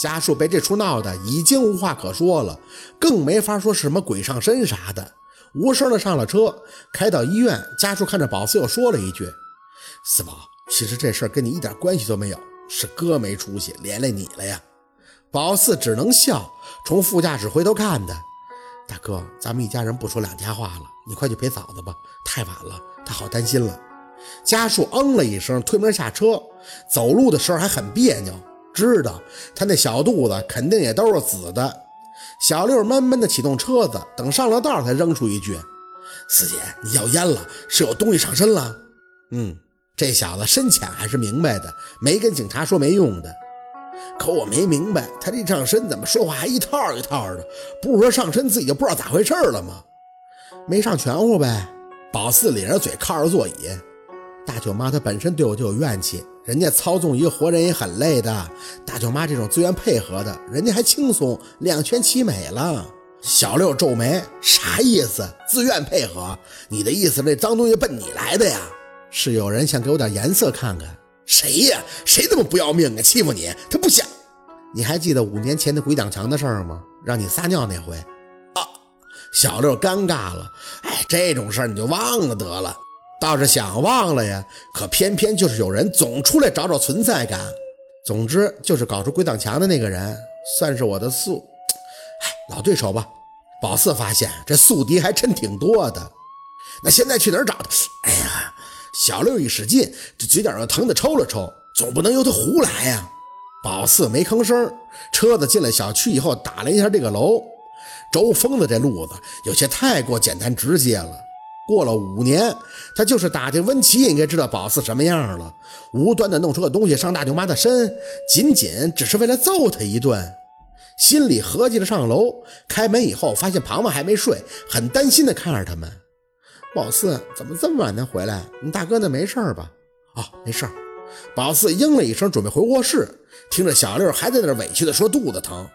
家树被这出闹的已经无话可说了，更没法说是什么鬼上身啥的，无声的上了车，开到医院。家树看着宝四，又说了一句：“四宝，其实这事儿跟你一点关系都没有，是哥没出息，连累你了呀。”宝四只能笑，从副驾驶回头看他：“大哥，咱们一家人不说两家话了，你快去陪嫂子吧，太晚了，她好担心了。”家树嗯了一声，推门下车，走路的时候还很别扭。知道他那小肚子肯定也都是紫的。小六闷闷的启动车子，等上了道才扔出一句：“四姐，你要烟了，是有东西上身了。”嗯，这小子深浅还是明白的，没跟警察说没用的。可我没明白，他这上身怎么说话还一套一套的？不是说上身自己就不知道咋回事了吗？没上全乎呗。宝四咧着嘴靠着座椅。大舅妈她本身对我就有怨气。人家操纵一个活人也很累的，大舅妈这种自愿配合的，人家还轻松，两全其美了。小六皱眉，啥意思？自愿配合？你的意思这脏东西奔你来的呀？是有人想给我点颜色看看？谁呀？谁这么不要命啊？欺负你？他不想。你还记得五年前的鬼挡墙的事儿吗？让你撒尿那回。啊！小六尴尬了。哎，这种事儿你就忘了得了。倒是想忘了呀，可偏偏就是有人总出来找找存在感。总之就是搞出鬼挡墙的那个人，算是我的宿，哎，老对手吧。宝四发现这宿敌还真挺多的。那现在去哪儿找他？哎呀，小六一使劲，这嘴角又疼的抽了抽，总不能由他胡来呀。宝四没吭声。车子进了小区以后，打了一下这个楼。周峰的这路子有些太过简单直接了。过了五年，他就是打听温琪，应该知道宝四什么样了。无端的弄出个东西上大舅妈的身，仅仅只是为了揍他一顿。心里合计着上楼，开门以后发现庞庞还没睡，很担心的看着他们。宝四怎么这么晚才回来？你大哥那没事吧？哦，没事。宝四应了一声，准备回卧室，听着小六还在那委屈的说肚子疼。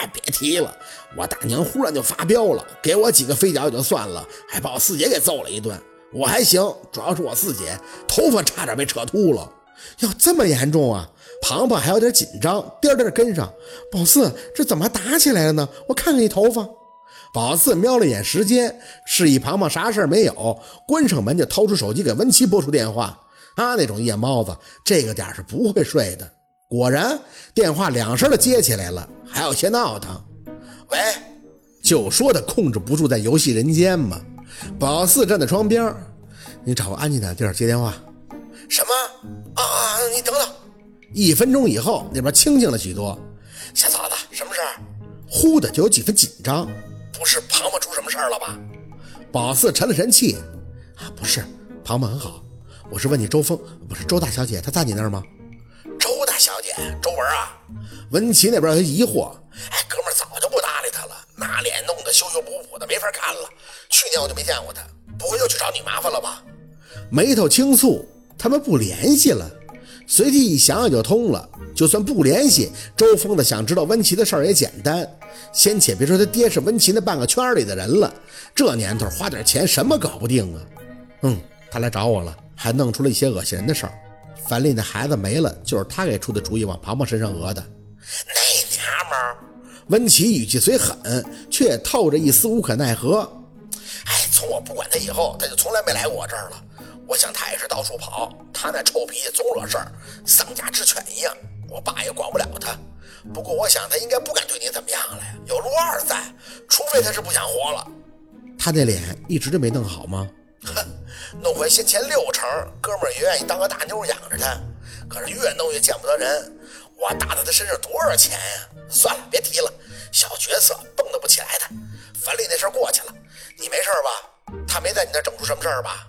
哎，别提了，我大娘忽然就发飙了，给我几个飞脚也就算了，还把我四姐给揍了一顿。我还行，主要是我四姐头发差点被扯秃了。要，这么严重啊！庞庞还有点紧张，颠颠跟上。宝四，这怎么打起来了呢？我看看你头发。宝四瞄了眼时间，示意庞庞啥事没有，关上门就掏出手机给温琪拨出电话。他那种夜猫子，这个点是不会睡的。果然，电话两声的接起来了，还有些闹腾。喂，就说他控制不住在游戏人间嘛。宝四站在窗边，你找个安静点地儿接电话。什么？啊啊，你等等。一分钟以后，那边清静了许多。小嫂子，什么事儿？忽的就有几分紧张。不是庞庞出什么事儿了吧？宝四沉了沉气。啊，不是，庞庞很好。我是问你周峰，不是周大小姐，她在你那儿吗？周文啊，文琪那边有些疑惑。哎，哥们早就不搭理他了，那脸弄得羞羞补补的，没法看了。去年我就没见过他，不会又去找你麻烦了吧？眉头轻蹙，他们不联系了。随即一想想就通了，就算不联系，周峰的想知道温琪的事儿也简单。先且别说他爹是温琪那半个圈里的人了，这年头花点钱什么搞不定啊？嗯，他来找我了，还弄出了一些恶心人的事儿。樊丽那孩子没了，就是他给出的主意，往庞庞身上讹的。那娘们儿，温琪语气虽狠，却也透着一丝无可奈何。哎，从我不管他以后，他就从来没来过我这儿了。我想他也是到处跑，他那臭脾气总惹事儿，丧家之犬一样。我爸也管不了他。不过我想他应该不敢对你怎么样了呀，有陆二在，除非他是不想活了。他那脸一直就没弄好吗？哼。弄回先前六成，哥们儿也愿意当个大妞养着他。可是越弄越见不得人，我打在他身上多少钱呀？算了，别提了，小角色蹦跶不起来的。樊丽那事儿过去了，你没事吧？他没在你那整出什么事儿吧？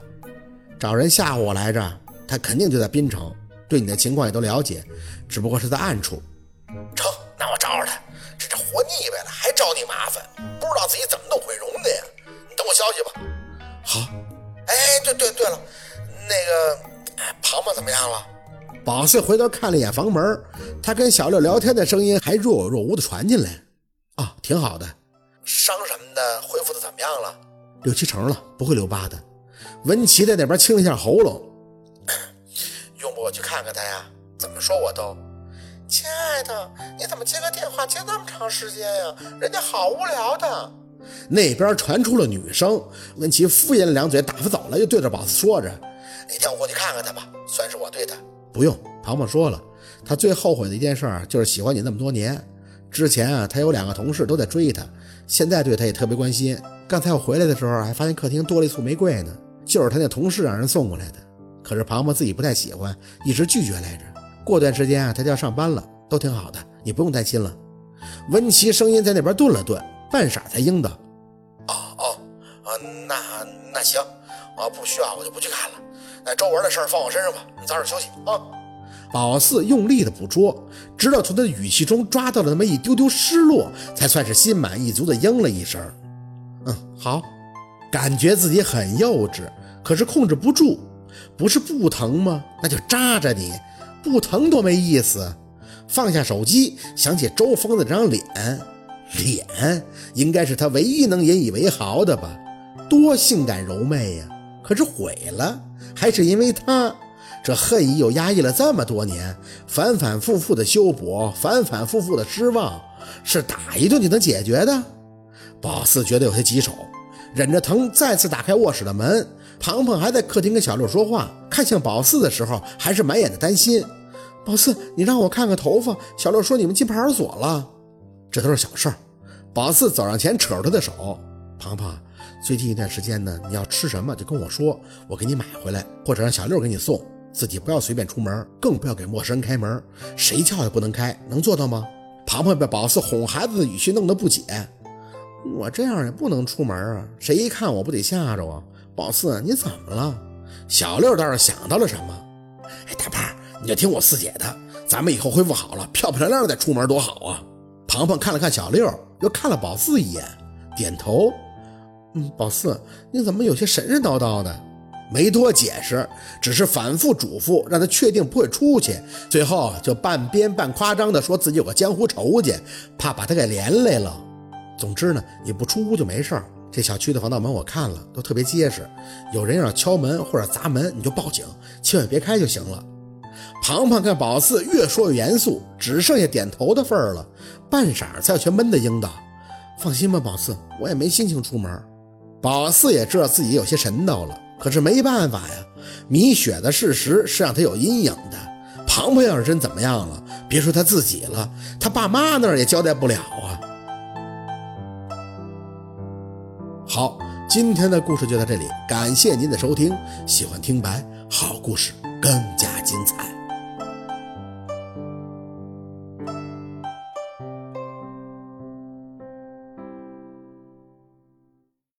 找人吓唬我来着，他肯定就在滨城，对你的情况也都了解，只不过是在暗处。成，那我找找他。这这活腻歪了，还找你麻烦，不知道自己怎么弄对对对了，那个庞庞怎么样了？宝四回头看了一眼房门，他跟小六聊天的声音还若有若无的传进来。啊，挺好的，伤什么的恢复的怎么样了？六七成了，不会留疤的。文琪在那边清了一下喉咙，用不我去看看他呀？怎么说我都，亲爱的，你怎么么接个电话接那么长时间呀？人家好无聊的。那边传出了女声，温琪敷衍了两嘴，打发走了，又对着宝子说着：“哪天我过去看看他吧，算是我对他。”不用，庞庞说了，他最后悔的一件事就是喜欢你那么多年。之前啊，他有两个同事都在追他，现在对他也特别关心。刚才我回来的时候，还发现客厅多了一束玫瑰呢，就是他那同事让人送过来的。可是庞庞自己不太喜欢，一直拒绝来着。过段时间啊，他就要上班了，都挺好的，你不用担心了。温琪声音在那边顿了顿，半晌才应道：“哦哦，啊，那那行，啊不需要我就不去看了。那周文的事儿放我身上吧，你早点休息啊。”宝四用力的捕捉，直到从他的语气中抓到了那么一丢丢失落，才算是心满意足的应了一声：“嗯，好。”感觉自己很幼稚，可是控制不住。不是不疼吗？那就扎着你。不疼多没意思。放下手机，想起周峰的那张脸，脸应该是他唯一能引以为豪的吧？多性感柔媚呀！可是毁了，还是因为他。这恨意又压抑了这么多年，反反复复的修补，反反复复的失望，是打一顿就能解决的？宝四觉得有些棘手，忍着疼再次打开卧室的门。庞庞还在客厅跟小六说话，看向宝四的时候，还是满眼的担心。宝四，你让我看看头发。小六说你们进派出所了，这都是小事儿。宝四走上前，扯着他的手。庞庞，最近一段时间呢，你要吃什么就跟我说，我给你买回来，或者让小六给你送。自己不要随便出门，更不要给陌生人开门，谁叫也不能开，能做到吗？庞庞被宝四哄孩子的语气弄得不解。我这样也不能出门啊，谁一看我不得吓着啊？宝四，你怎么了？小六倒是想到了什么。哎，大胖，你就听我四姐的，咱们以后恢复好了，漂漂亮亮再出门多好啊！庞庞看了看小六，又看了宝四一眼，点头。嗯，宝四，你怎么有些神神叨叨的？没多解释，只是反复嘱咐，让他确定不会出去。最后就半编半夸张的说自己有个江湖仇家，怕把他给连累了。总之呢，你不出屋就没事儿。这小区的防盗门我看了，都特别结实。有人要敲门或者砸门，你就报警，千万别开就行了。庞庞看宝四越说越严肃，只剩下点头的份儿了，半晌才有些闷的应道：“放心吧，宝四，我也没心情出门。”宝四也知道自己有些神叨了，可是没办法呀。米雪的事实是让他有阴影的。庞庞要是真怎么样了，别说他自己了，他爸妈那儿也交代不了啊。好，今天的故事就到这里，感谢您的收听。喜欢听白，好故事更加精彩。